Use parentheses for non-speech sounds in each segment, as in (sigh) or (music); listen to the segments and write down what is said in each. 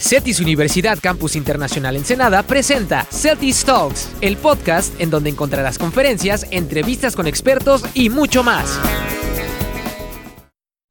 CETIS Universidad Campus Internacional Ensenada presenta CETIS Talks, el podcast en donde encontrarás conferencias, entrevistas con expertos y mucho más.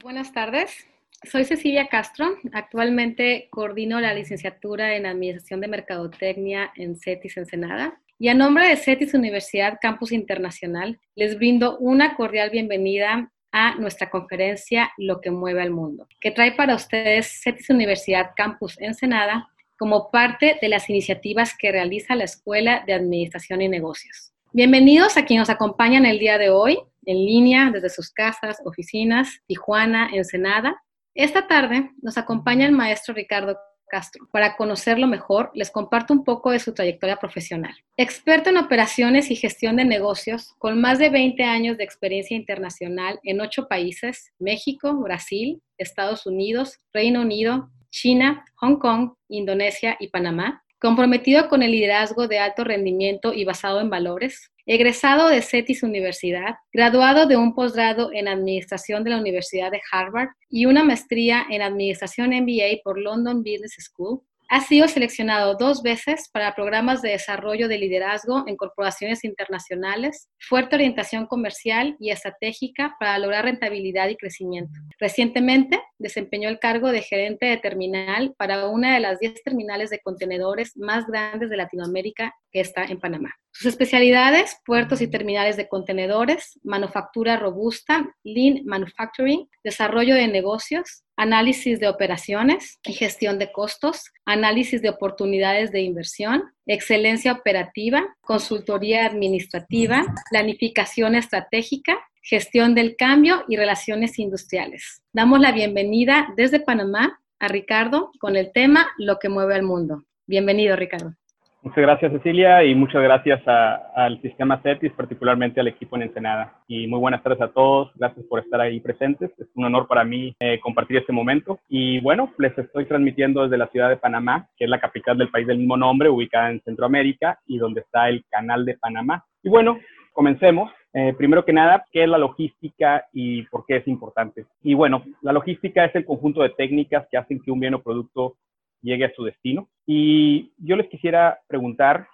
Buenas tardes. Soy Cecilia Castro. Actualmente coordino la licenciatura en Administración de Mercadotecnia en CETIS Ensenada. Y a nombre de CETIS Universidad Campus Internacional, les brindo una cordial bienvenida a nuestra conferencia Lo que mueve al mundo, que trae para ustedes CETIS Universidad Campus Ensenada como parte de las iniciativas que realiza la Escuela de Administración y Negocios. Bienvenidos a quienes nos acompañan el día de hoy, en línea, desde sus casas, oficinas, Tijuana, Ensenada. Esta tarde nos acompaña el maestro Ricardo Castro. Para conocerlo mejor, les comparto un poco de su trayectoria profesional. Experto en operaciones y gestión de negocios, con más de 20 años de experiencia internacional en ocho países, México, Brasil, Estados Unidos, Reino Unido, China, Hong Kong, Indonesia y Panamá. Comprometido con el liderazgo de alto rendimiento y basado en valores, egresado de CETIS Universidad, graduado de un posgrado en Administración de la Universidad de Harvard y una maestría en Administración MBA por London Business School, ha sido seleccionado dos veces para programas de desarrollo de liderazgo en corporaciones internacionales, fuerte orientación comercial y estratégica para lograr rentabilidad y crecimiento. Recientemente desempeñó el cargo de gerente de terminal para una de las 10 terminales de contenedores más grandes de Latinoamérica que está en Panamá. Sus especialidades, puertos y terminales de contenedores, manufactura robusta, lean manufacturing, desarrollo de negocios, análisis de operaciones y gestión de costos, análisis de oportunidades de inversión, excelencia operativa, consultoría administrativa, planificación estratégica, gestión del cambio y relaciones industriales. Damos la bienvenida desde Panamá a Ricardo con el tema Lo que mueve al mundo. Bienvenido, Ricardo. Muchas gracias, Cecilia, y muchas gracias al sistema CETIS, particularmente al equipo en Ensenada. Y muy buenas tardes a todos. Gracias por estar ahí presentes. Es un honor para mí eh, compartir este momento. Y bueno, les estoy transmitiendo desde la ciudad de Panamá, que es la capital del país del mismo nombre, ubicada en Centroamérica y donde está el Canal de Panamá. Y bueno, comencemos. Eh, primero que nada, ¿qué es la logística y por qué es importante? Y bueno, la logística es el conjunto de técnicas que hacen que un bien o producto llegue a su destino. Y yo les quisiera preguntar,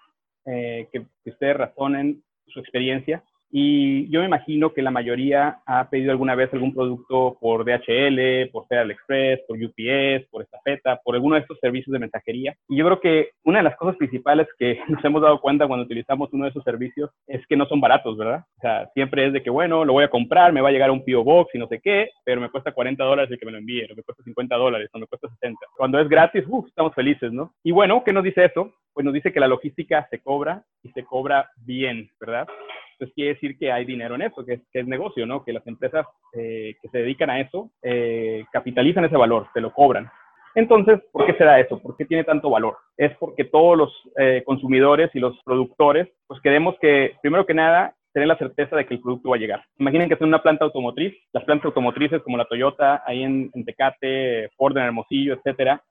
eh, que, que, ustedes razonen su experiencia y yo me imagino que la mayoría ha pedido alguna vez algún producto por DHL, por Federal Express, por UPS, por Estafeta, por alguno de estos servicios de mensajería. Y yo creo que una de las cosas principales que (laughs) nos hemos dado cuenta cuando utilizamos uno de esos servicios es que no son baratos, ¿verdad? O sea, siempre es de que, bueno, lo voy a comprar, me va a llegar a un PO Box y no sé qué, pero me cuesta 40 dólares el que me lo envíe, o me cuesta 50 dólares, o me cuesta 60. Cuando es gratis, uf, estamos felices, ¿no? Y bueno, ¿qué nos dice eso? Pues nos dice que la logística se cobra y se cobra bien, ¿verdad? Pues quiere decir que hay dinero en eso, que es, negocio, ¿no? Que las empresas eh, que se dedican a eso eh, capitalizan ese valor, se lo cobran. Entonces, ¿por qué se da eso? ¿Por qué tiene tanto valor? Es porque todos los eh, consumidores y los productores, pues queremos que, primero que nada, tener la certeza de que el producto va a llegar. Imaginen que es una planta automotriz, las plantas automotrices como la Toyota, ahí en, en Tecate, Ford en Hermosillo, etcétera,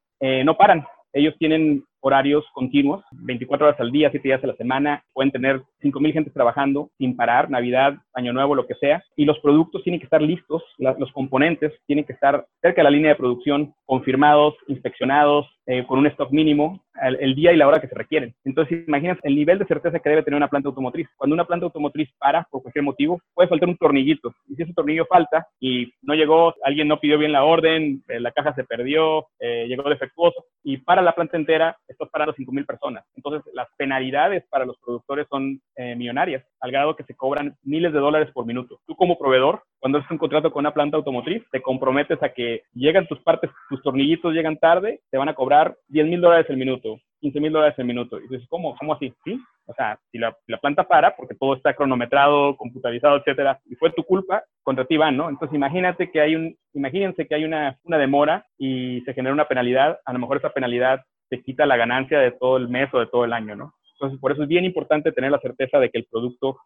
no paran. Ellos tienen horarios continuos, 24 horas al día, 7 días a la semana, pueden tener 5.000 gentes trabajando sin parar, Navidad, Año Nuevo, lo que sea, y los productos tienen que estar listos, los componentes tienen que estar cerca de la línea de producción, confirmados, inspeccionados, eh, con un stock mínimo, el, día y la hora que se requieren. Entonces, imagínate el nivel de certeza que debe tener una planta automotriz. Cuando una planta automotriz para por cualquier motivo, puede faltar un tornillito. Y si ese tornillo falta y no llegó, alguien no pidió bien la orden, eh, la caja se perdió, eh, llegó defectuoso y para la planta entera, estás parando 5.000 personas. Entonces, las penalidades para los productores son eh, millonarias, al grado que se cobran miles de dólares por minuto. Tú como proveedor, cuando haces un contrato con una planta automotriz, te comprometes a que llegan tus partes, tus tornillitos llegan tarde, te van a cobrar 10 mil dólares el minuto, 15 mil dólares el minuto. Y dices, ¿cómo? ¿Cómo así? ¿Sí? O sea, si la, la, planta para, porque todo está cronometrado, computarizado, etcétera, y fue tu culpa, contra ti van, ¿no? Entonces, imagínate que hay un, imagínense que hay una demora y se genera una penalidad, a lo mejor esa penalidad te quita la ganancia de todo el mes o de todo el año, ¿no? Entonces, por eso es bien importante tener la certeza de que el producto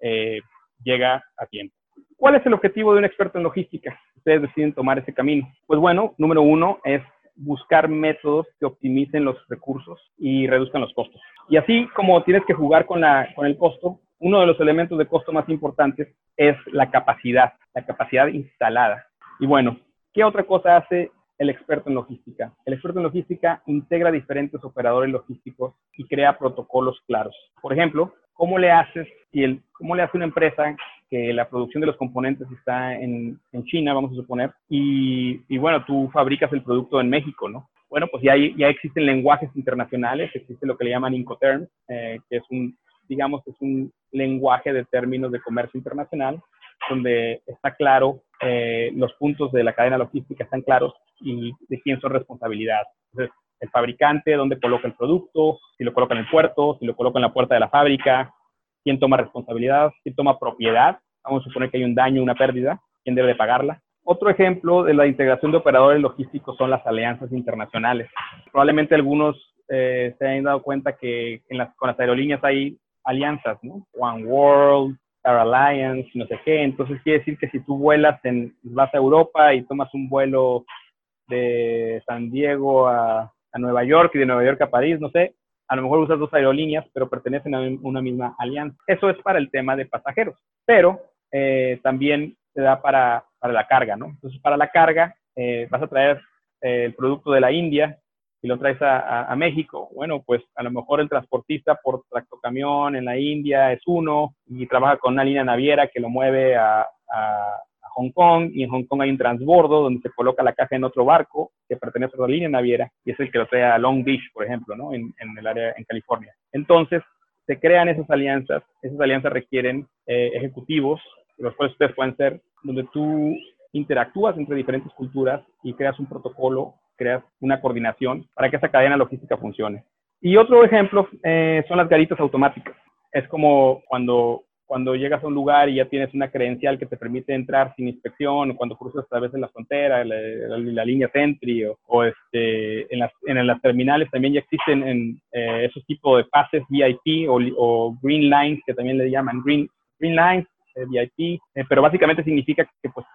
eh, llega a tiempo. ¿Cuál es el objetivo de un experto en logística? Ustedes deciden tomar ese camino. Pues bueno, número uno es buscar métodos que optimicen los recursos y reduzcan los costos. Y así como tienes que jugar con, la, con el costo, uno de los elementos de costo más importantes es la capacidad, la capacidad instalada. Y bueno, ¿qué otra cosa hace el experto en logística. El experto en logística integra diferentes operadores logísticos y crea protocolos claros. Por ejemplo, ¿cómo le haces si el, cómo le hace una empresa que la producción de los componentes está en, en China, vamos a suponer, y, y, bueno, tú fabricas el producto en México, ¿no? Bueno, pues ya, ya existen lenguajes internacionales, existe lo que le llaman Incoterms, eh, que es un, digamos, es un lenguaje de términos de comercio internacional, donde está claro, eh, los puntos de la cadena logística están claros y de quién son responsabilidad. El fabricante, dónde coloca el producto, si lo coloca en el puerto, si lo coloca en la puerta de la fábrica, quién toma responsabilidad, quién toma propiedad. Vamos a suponer que hay un daño, una pérdida, quién debe de pagarla. Otro ejemplo de la integración de operadores logísticos son las alianzas internacionales. Probablemente algunos eh, se hayan dado cuenta que en las, con las aerolíneas hay alianzas, ¿no? One World, Star Alliance, no sé qué. Entonces quiere decir que si tú vuelas, en, vas a Europa y tomas un vuelo de San Diego a, a Nueva York y de Nueva York a París, no sé, a lo mejor usas dos aerolíneas, pero pertenecen a una misma alianza. Eso es para el tema de pasajeros, pero eh, también se da para, para, la carga, ¿no? Entonces, para la carga, eh, vas a traer eh, el producto de la India y lo traes a, a, México. Bueno, pues a lo mejor el transportista por tractocamión en la India es uno y trabaja con una línea naviera que lo mueve a, Hong Kong y en Hong Kong hay un transbordo donde se coloca la caja en otro barco que pertenece a otra línea naviera y es el que lo trae a Long Beach, por ejemplo, ¿no? en, en el área en California. Entonces, se crean esas alianzas, esas alianzas requieren eh, ejecutivos, los cuales ustedes pueden ser, donde tú interactúas entre diferentes culturas y creas un protocolo, creas una coordinación para que esa cadena logística funcione. Y otro ejemplo eh, son las garitas automáticas. Es como cuando cuando llegas a un lugar y ya tienes una credencial que te permite entrar sin inspección, o cuando cruzas a través de la frontera, la, línea Sentry, o, este, en, las, en las terminales también ya existen en, eh, esos tipos de pases VIP o, Green Lines, que también le llaman Green, green Lines, eh, VIP, eh, pero básicamente significa que pues,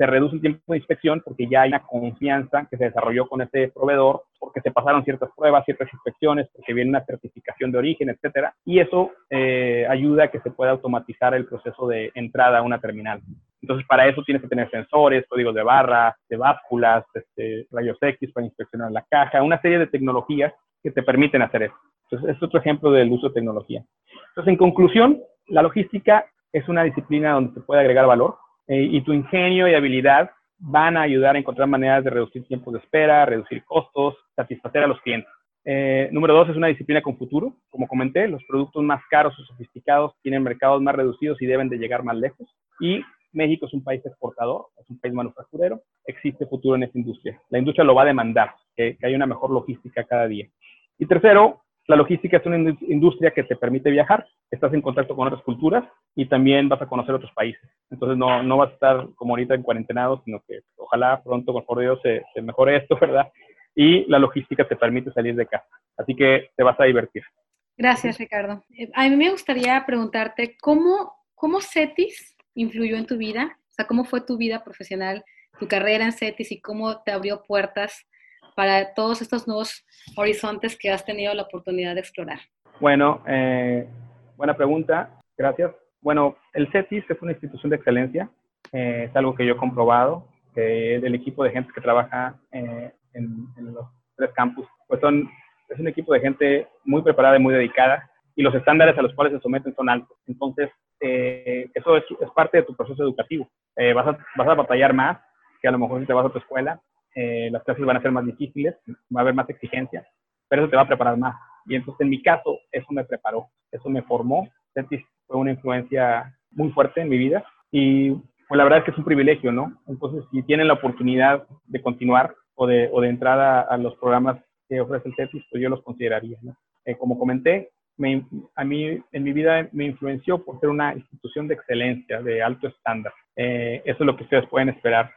se reduce el tiempo de inspección porque ya hay una confianza que se desarrolló con ese proveedor, porque se pasaron ciertas pruebas, ciertas inspecciones, porque viene una certificación de origen, etcétera, y eso eh, ayuda a que se pueda automatizar el proceso de entrada a una terminal. Entonces, para eso tienes que tener sensores, códigos de barra, de básculas, este, rayos X para inspeccionar la caja, una serie de tecnologías que te permiten hacer eso. Entonces, es otro ejemplo del uso de tecnología. Entonces, en conclusión, la logística es una disciplina donde se puede agregar valor, eh, y tu ingenio y habilidad van a ayudar a encontrar maneras de reducir tiempos de espera, reducir costos, satisfacer a los clientes. Eh, número dos, es una disciplina con futuro. Como comenté, los productos más caros o sofisticados tienen mercados más reducidos y deben de llegar más lejos. Y México es un país exportador, es un país manufacturero, existe futuro en esta industria. La industria lo va a demandar, que, que haya una mejor logística cada día. Y tercero, la logística es una industria que te permite viajar, estás en contacto con otras culturas y también vas a conocer otros países. Entonces no, no vas a estar como ahorita en cuarentenado, sino que ojalá pronto, con por Dios, se, se mejore esto, (laughs) ¿verdad? Y la logística te permite salir de casa. Así que te vas a divertir. Gracias, Ricardo. Eh, a mí me gustaría preguntarte, ¿cómo, cómo CETIS influyó en tu vida? O sea, ¿cómo fue tu vida profesional, tu carrera en CETIS y cómo te abrió puertas para todos estos nuevos horizontes que has tenido la oportunidad de explorar? Bueno, eh, buena pregunta, gracias. Bueno, el CETIS es una institución de excelencia, eh, es algo que yo he comprobado, que el equipo de gente que trabaja eh, en, los tres campus, pues son, es un equipo de gente muy preparada y muy dedicada, y los estándares a los cuales se someten son altos. Entonces, eso es, es, parte de tu proceso educativo. vas, a, vas a batallar más que a lo mejor si te vas a tu escuela, eh, las clases van a ser más difíciles, va a haber más exigencia, pero eso te va a preparar más. Y entonces, en mi caso, eso me preparó, eso me formó. Cetis fue una influencia muy fuerte en mi vida y pues la verdad es que es un privilegio, ¿no? Entonces, si tienen la oportunidad de continuar o de, o de entrar a, los programas que ofrece el CETIS, pues yo los consideraría, ¿no? Eh, como comenté, me, a mí en mi vida me influenció por ser una institución de excelencia, de alto estándar. Eh, eso es lo que ustedes pueden esperar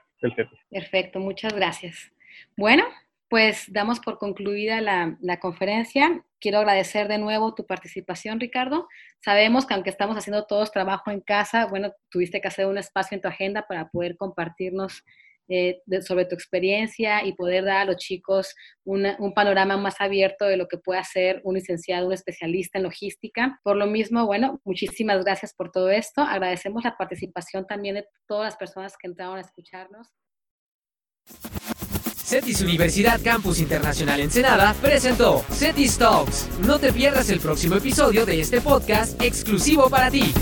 Perfecto, muchas gracias. Bueno, pues damos por concluida la, la, conferencia. Quiero agradecer de nuevo tu participación, Ricardo. Sabemos que aunque estamos haciendo todos trabajo en casa, bueno, tuviste que hacer un espacio en tu agenda para poder compartirnos eh, sobre tu experiencia y poder dar a los chicos un panorama más abierto de lo que puede hacer un licenciado, un especialista en logística. Por lo mismo, bueno, muchísimas gracias por todo esto. Agradecemos la participación también de todas las personas que entraron a escucharnos. CETIS Universidad Campus Internacional Ensenada presentó CETIS Talks. No te pierdas el próximo episodio de este podcast exclusivo para ti.